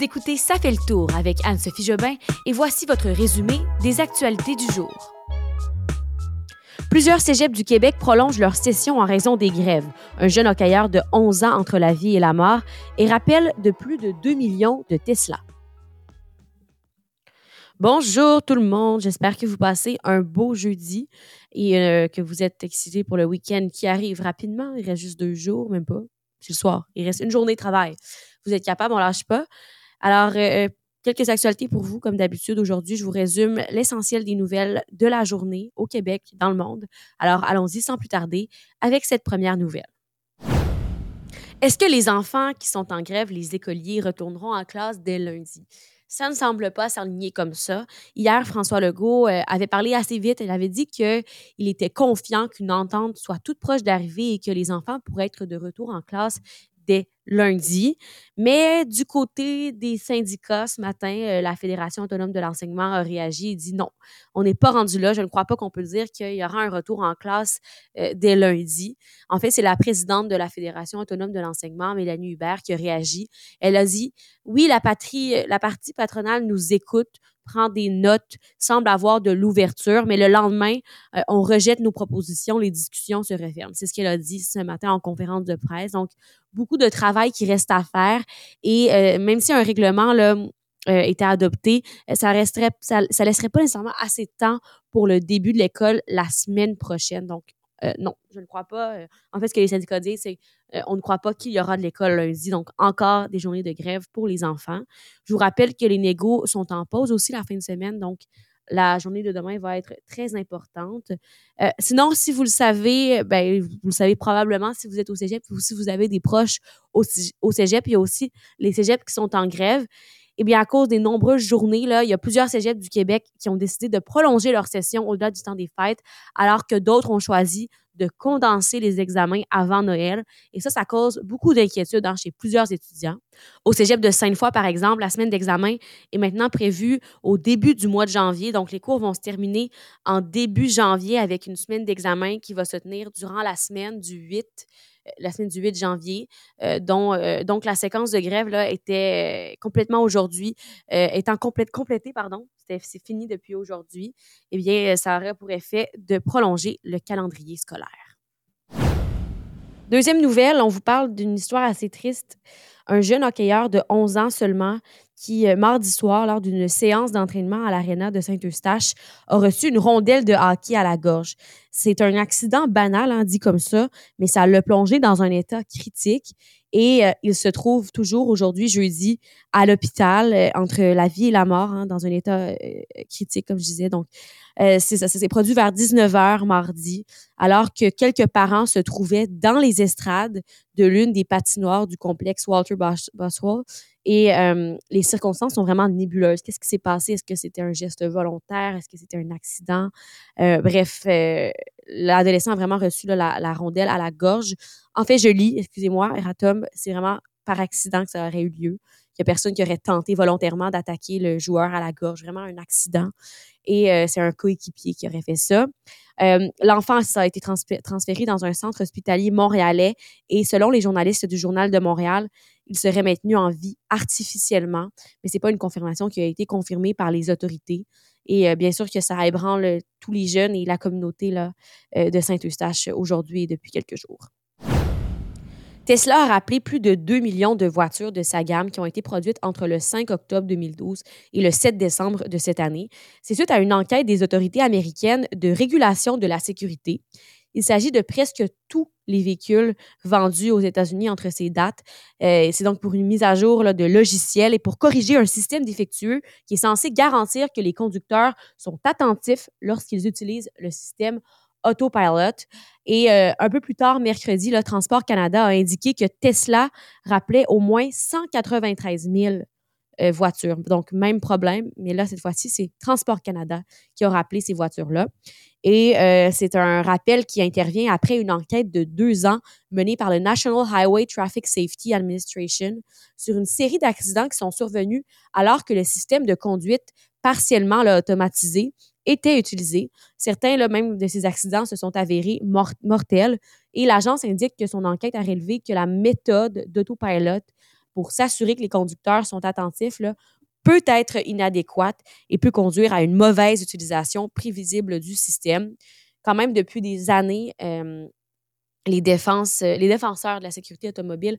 Vous écoutez Ça fait le tour avec Anne-Sophie Jobin et voici votre résumé des actualités du jour. Plusieurs cégeps du Québec prolongent leur session en raison des grèves. Un jeune hockeyeur de 11 ans entre la vie et la mort et rappelle de plus de 2 millions de Tesla. Bonjour tout le monde, j'espère que vous passez un beau jeudi et euh, que vous êtes excités pour le week-end qui arrive rapidement. Il reste juste deux jours, même pas. C'est le soir. Il reste une journée de travail. Vous êtes capable, on lâche pas. Alors, euh, quelques actualités pour vous, comme d'habitude. Aujourd'hui, je vous résume l'essentiel des nouvelles de la journée au Québec, dans le monde. Alors, allons-y sans plus tarder avec cette première nouvelle. Est-ce que les enfants qui sont en grève, les écoliers, retourneront en classe dès lundi? Ça ne semble pas s'aligner comme ça. Hier, François Legault euh, avait parlé assez vite. Il avait dit qu'il était confiant qu'une entente soit toute proche d'arriver et que les enfants pourraient être de retour en classe lundi. Mais du côté des syndicats, ce matin, euh, la Fédération autonome de l'enseignement a réagi et dit non, on n'est pas rendu là. Je ne crois pas qu'on peut dire qu'il y aura un retour en classe euh, dès lundi. En fait, c'est la présidente de la Fédération autonome de l'enseignement, Mélanie Hubert, qui a réagi. Elle a dit oui, la patrie, la partie patronale nous écoute prend des notes, semble avoir de l'ouverture, mais le lendemain, euh, on rejette nos propositions, les discussions se referment. C'est ce qu'elle a dit ce matin en conférence de presse. Donc, beaucoup de travail qui reste à faire et euh, même si un règlement là, euh, était adopté, ça resterait, ça, laisserait pas nécessairement assez de temps pour le début de l'école la semaine prochaine. Donc, euh, non, je ne crois pas. Euh, en fait, ce que les syndicats disent, c'est euh, ne croit pas qu'il y aura de l'école lundi. Donc, encore des journées de grève pour les enfants. Je vous rappelle que les négos sont en pause aussi la fin de semaine. Donc, la journée de demain va être très importante. sinon, si vous le savez, ben, vous le savez probablement si vous êtes au cégep ou si vous avez des proches au, au cégep. Il y a aussi les cégeps qui sont en grève. Eh bien, à cause des nombreuses journées, là, il y a plusieurs cégeps du Québec qui ont décidé de prolonger leur session au-delà du temps des fêtes, alors que d'autres ont choisi de condenser les examens avant Noël. Et ça, ça cause beaucoup d'inquiétude hein, chez plusieurs étudiants. Au cégep de Sainte-Foy, par exemple, la semaine d'examen est maintenant prévue au début du mois de janvier. Donc, les cours vont se terminer en début janvier avec une semaine d'examen qui va se tenir durant la semaine du 8 la semaine du 8 janvier, euh, dont, euh, donc la séquence de grève là, était euh, complètement aujourd'hui, étant complète, complétée, pardon, c'est fini depuis aujourd'hui, eh bien, ça aurait pour effet de prolonger le calendrier scolaire. Deuxième nouvelle, on vous parle d'une histoire assez triste. Un jeune hockeyeur de 11 ans seulement qui, mardi soir, lors d'une séance d'entraînement à l'aréna de Saint-Eustache, a reçu une rondelle de hockey à la gorge. C'est un accident banal, hein, dit comme ça, mais ça l'a plongé dans un état critique et euh, il se trouve toujours aujourd'hui, jeudi, à l'hôpital, euh, entre la vie et la mort, hein, dans un état critique, comme je disais. Donc, c'est ça, s'est produit vers 19h mardi, alors que quelques parents se trouvaient dans les estrades de l'une des patinoires du complexe Walter Boswell et euh, les circonstances sont vraiment nébuleuses. Qu'est-ce qui s'est passé? Est-ce que c'était un geste volontaire? Est-ce que c'était un accident? Euh, bref, euh, l'adolescent a vraiment reçu la, rondelle à la gorge. En fait, je lis, excusez-moi, Eratom, c'est vraiment par accident que ça aurait eu lieu. Il n'y a personne qui aurait tenté volontairement d'attaquer le joueur à la gorge. Vraiment un accident. Et c'est un coéquipier qui aurait fait ça. L'enfant a été transféré dans un centre hospitalier montréalais et selon les journalistes du Journal de Montréal, il serait maintenu en vie artificiellement, mais c'est pas une confirmation qui a été confirmée par les autorités. Et euh, bien sûr que ça ébranle tous les jeunes et la communauté euh, de Saint-Eustache aujourd'hui et depuis quelques jours. Tesla a rappelé plus de 2 millions de voitures de sa gamme qui ont été produites entre le 5 octobre 2012 et le 7 décembre de cette année. C'est suite à une enquête des autorités américaines de régulation de la sécurité. Il s'agit de presque tous les véhicules vendus aux États-Unis entre ces dates. Euh, c'est donc pour une mise à jour de logiciel et pour corriger un système défectueux qui est censé garantir que les conducteurs sont attentifs lorsqu'ils utilisent le système Autopilot. Et euh, un peu plus tard, mercredi, le Transport Canada a indiqué que Tesla rappelait au moins 193 000 euh, voitures. Donc, même problème, mais là, cette fois-ci, c'est Transport Canada qui a rappelé ces voitures-là. Et euh, c'est un rappel qui intervient après une enquête de deux ans menée par le National Highway Traffic Safety Administration sur une série d'accidents qui sont survenus alors que le système de conduite partiellement automatisé était utilisé. Certains, là, même de ces accidents, se sont avérés mortels. Et l'agence indique que son enquête a révélé que la méthode d'autopilot pour s'assurer que les conducteurs sont attentifs là, peut être inadéquate et peut conduire à une mauvaise utilisation prévisible du système. Quand même, depuis des années, euh, les, défenses, les défenseurs de la sécurité automobile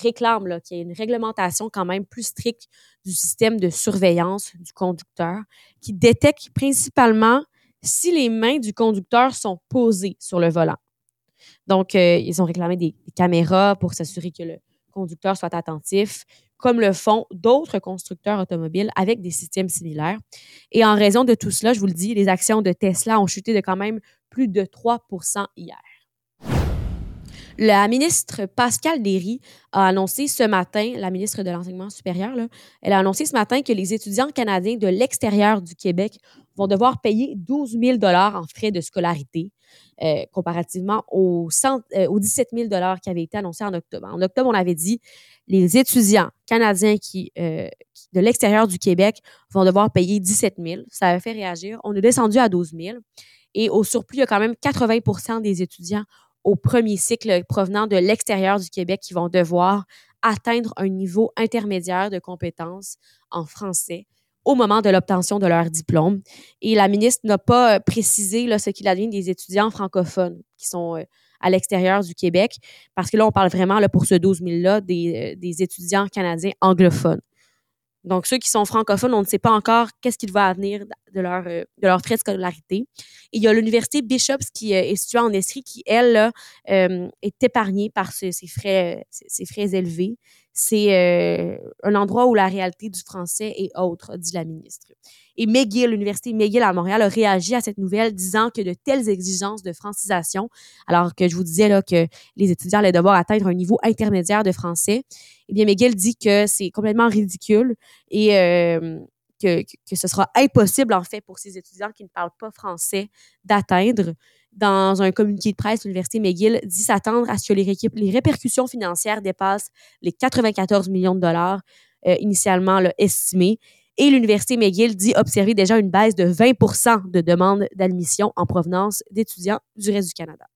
réclament qu'il y ait une réglementation quand même plus stricte du système de surveillance du conducteur qui détecte principalement si les mains du conducteur sont posées sur le volant. Donc, euh, ils ont réclamé des, caméras pour s'assurer que le conducteur soit attentif, comme le font d'autres constructeurs automobiles avec des systèmes similaires. Et en raison de tout cela, je vous le dis, les actions de Tesla ont chuté de quand même plus de 3% hier. La ministre Pascal Derry a annoncé ce matin, la ministre de l'Enseignement supérieur, elle a annoncé ce matin que les étudiants canadiens de l'extérieur du Québec vont devoir payer 12 000 en frais de scolarité, euh, comparativement aux, 17 000 qui avaient été annoncés en octobre. En octobre, on avait dit les étudiants canadiens qui, euh, de l'extérieur du Québec vont devoir payer 17 000. Ça avait fait réagir. On est descendu à 12 000. Et au surplus, il y a quand même 80% des étudiants au premier cycle provenant de l'extérieur du Québec qui vont devoir atteindre un niveau intermédiaire de compétences en français au moment de l'obtention de leur diplôme. Et la ministre n'a pas euh, précisé là, ce qu'il advient des étudiants francophones qui sont euh, à l'extérieur du Québec, parce que là, on parle vraiment là, pour ce 12 000-là des, euh, des étudiants canadiens anglophones. Donc, ceux qui sont francophones, on ne sait pas encore qu'est-ce qu'il va venir de leur, euh, de frais de scolarité. Et il y a l'université Bishops qui euh, est située en Estrie qui, elle, euh, est épargnée par ces, frais, ces frais élevés c'est euh, un endroit où la réalité du français est autre, dit la ministre. Et McGill, l'Université McGill à Montréal, a réagi à cette nouvelle disant que de telles exigences de francisation, alors que je vous disais là, que les étudiants allaient devoir atteindre un niveau intermédiaire de français, eh bien, McGill dit que c'est complètement ridicule et euh, que, ce sera impossible, en fait, pour ces étudiants qui ne parlent pas français d'atteindre dans un communiqué de presse, l'Université McGill dit s'attendre à ce que les, répercussions financières dépassent les 94 millions de dollars euh, initialement estimés. Et l'Université McGill dit observer déjà une baisse de 20% de demandes d'admission en provenance d'étudiants du reste du Canada.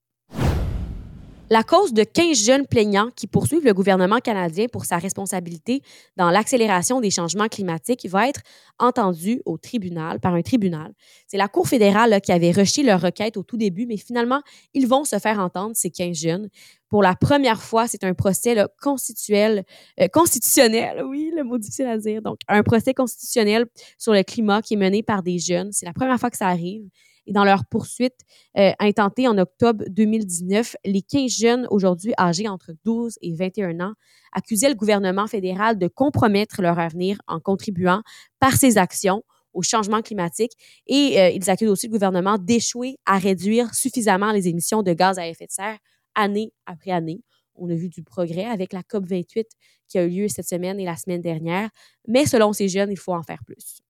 La cause de 15 jeunes plaignants qui poursuivent le gouvernement canadien pour sa responsabilité dans l'accélération des changements climatiques va être entendue au tribunal, par un tribunal. C'est la Cour fédérale qui avait rejeté leur requête au tout début, mais finalement, ils vont se faire entendre, ces 15 jeunes. Pour la première fois, c'est un procès constitutionnel, euh, constitutionnel, oui, le mot difficile à dire. Donc, un procès constitutionnel sur le climat qui est mené par des jeunes. C'est la première fois que ça arrive. Et dans leur poursuite euh, intentée en octobre 2019, les 15 jeunes aujourd'hui âgés entre 12 et 21 ans accusaient le gouvernement fédéral de compromettre leur avenir en contribuant par ses actions au changement climatique et euh, ils accusent aussi le gouvernement d'échouer à réduire suffisamment les émissions de gaz à effet de serre année après année. On a vu du progrès avec la COP 28 qui a eu lieu cette semaine et la semaine dernière, mais selon ces jeunes, il faut en faire plus.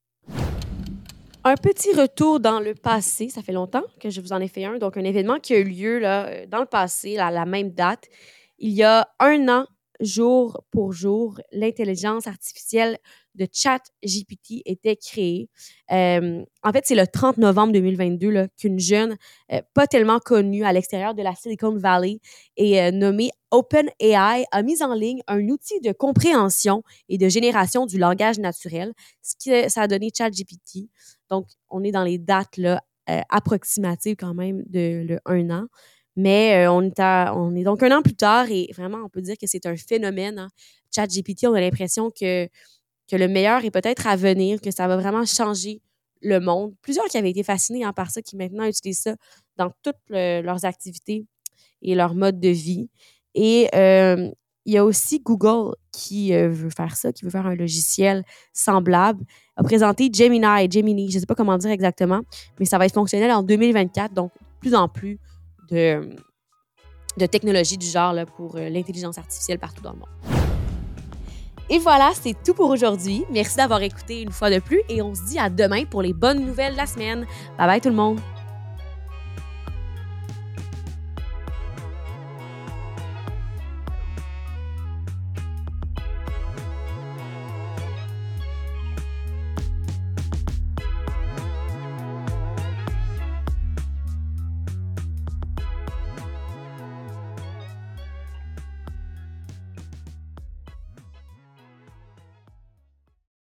Un petit retour dans le passé, ça fait longtemps que je vous en ai fait un, donc un événement qui a eu lieu là, euh, dans le passé, à la même date. Il y a un an, jour pour jour, l'intelligence artificielle de ChatGPT était créée. Euh, en fait, c'est le 30 novembre 2022 qu'une jeune, euh, pas tellement connue à l'extérieur de la Silicon Valley et nommée OpenAI a mis en ligne un outil de compréhension et de génération du langage naturel, ce qui ça a donné ChatGPT. Donc, on est dans les dates là, euh, approximatives quand même de le un an. Mais euh, on, est on est donc un an plus tard et vraiment, on peut dire que c'est un phénomène. Hein. ChatGPT, on a l'impression que, que le meilleur est peut-être à venir, que ça va vraiment changer le monde. Plusieurs qui avaient été fascinés hein, par ça, qui maintenant utilisent ça dans toutes leurs activités et leur mode de vie. Et euh, il y a aussi Google qui euh, veut faire ça, qui veut faire un logiciel semblable, a présenté Gemini, Gemini, je ne sais pas comment dire exactement, mais ça va être fonctionnel en 2024, donc plus en plus de, de technologies du genre là, pour euh, l'intelligence artificielle partout dans le monde. Et voilà, c'est tout pour aujourd'hui. Merci d'avoir écouté une fois de plus et on se dit à demain pour les bonnes nouvelles de la semaine. Bye bye tout le monde!